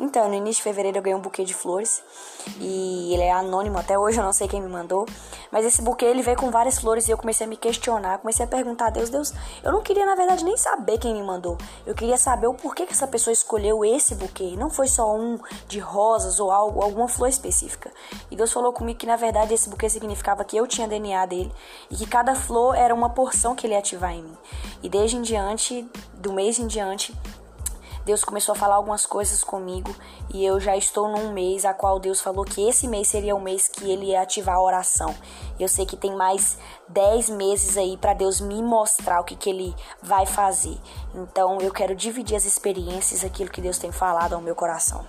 Então, no início de fevereiro eu ganhei um buquê de flores e ele é anônimo até hoje, eu não sei quem me mandou. Mas esse buquê ele veio com várias flores e eu comecei a me questionar, comecei a perguntar a Deus, Deus, eu não queria na verdade nem saber quem me mandou. Eu queria saber o porquê que essa pessoa escolheu esse buquê. Não foi só um de rosas ou algo, alguma flor específica. E Deus falou comigo que na verdade esse buquê significava que eu tinha DNA dele e que cada flor era uma porção que ele ia ativar em mim. E desde em diante, do mês em diante, Deus começou a falar algumas coisas comigo e eu já estou num mês a qual Deus falou que esse mês seria o mês que ele ia ativar a oração. Eu sei que tem mais 10 meses aí para Deus me mostrar o que, que ele vai fazer. Então eu quero dividir as experiências, aquilo que Deus tem falado ao meu coração.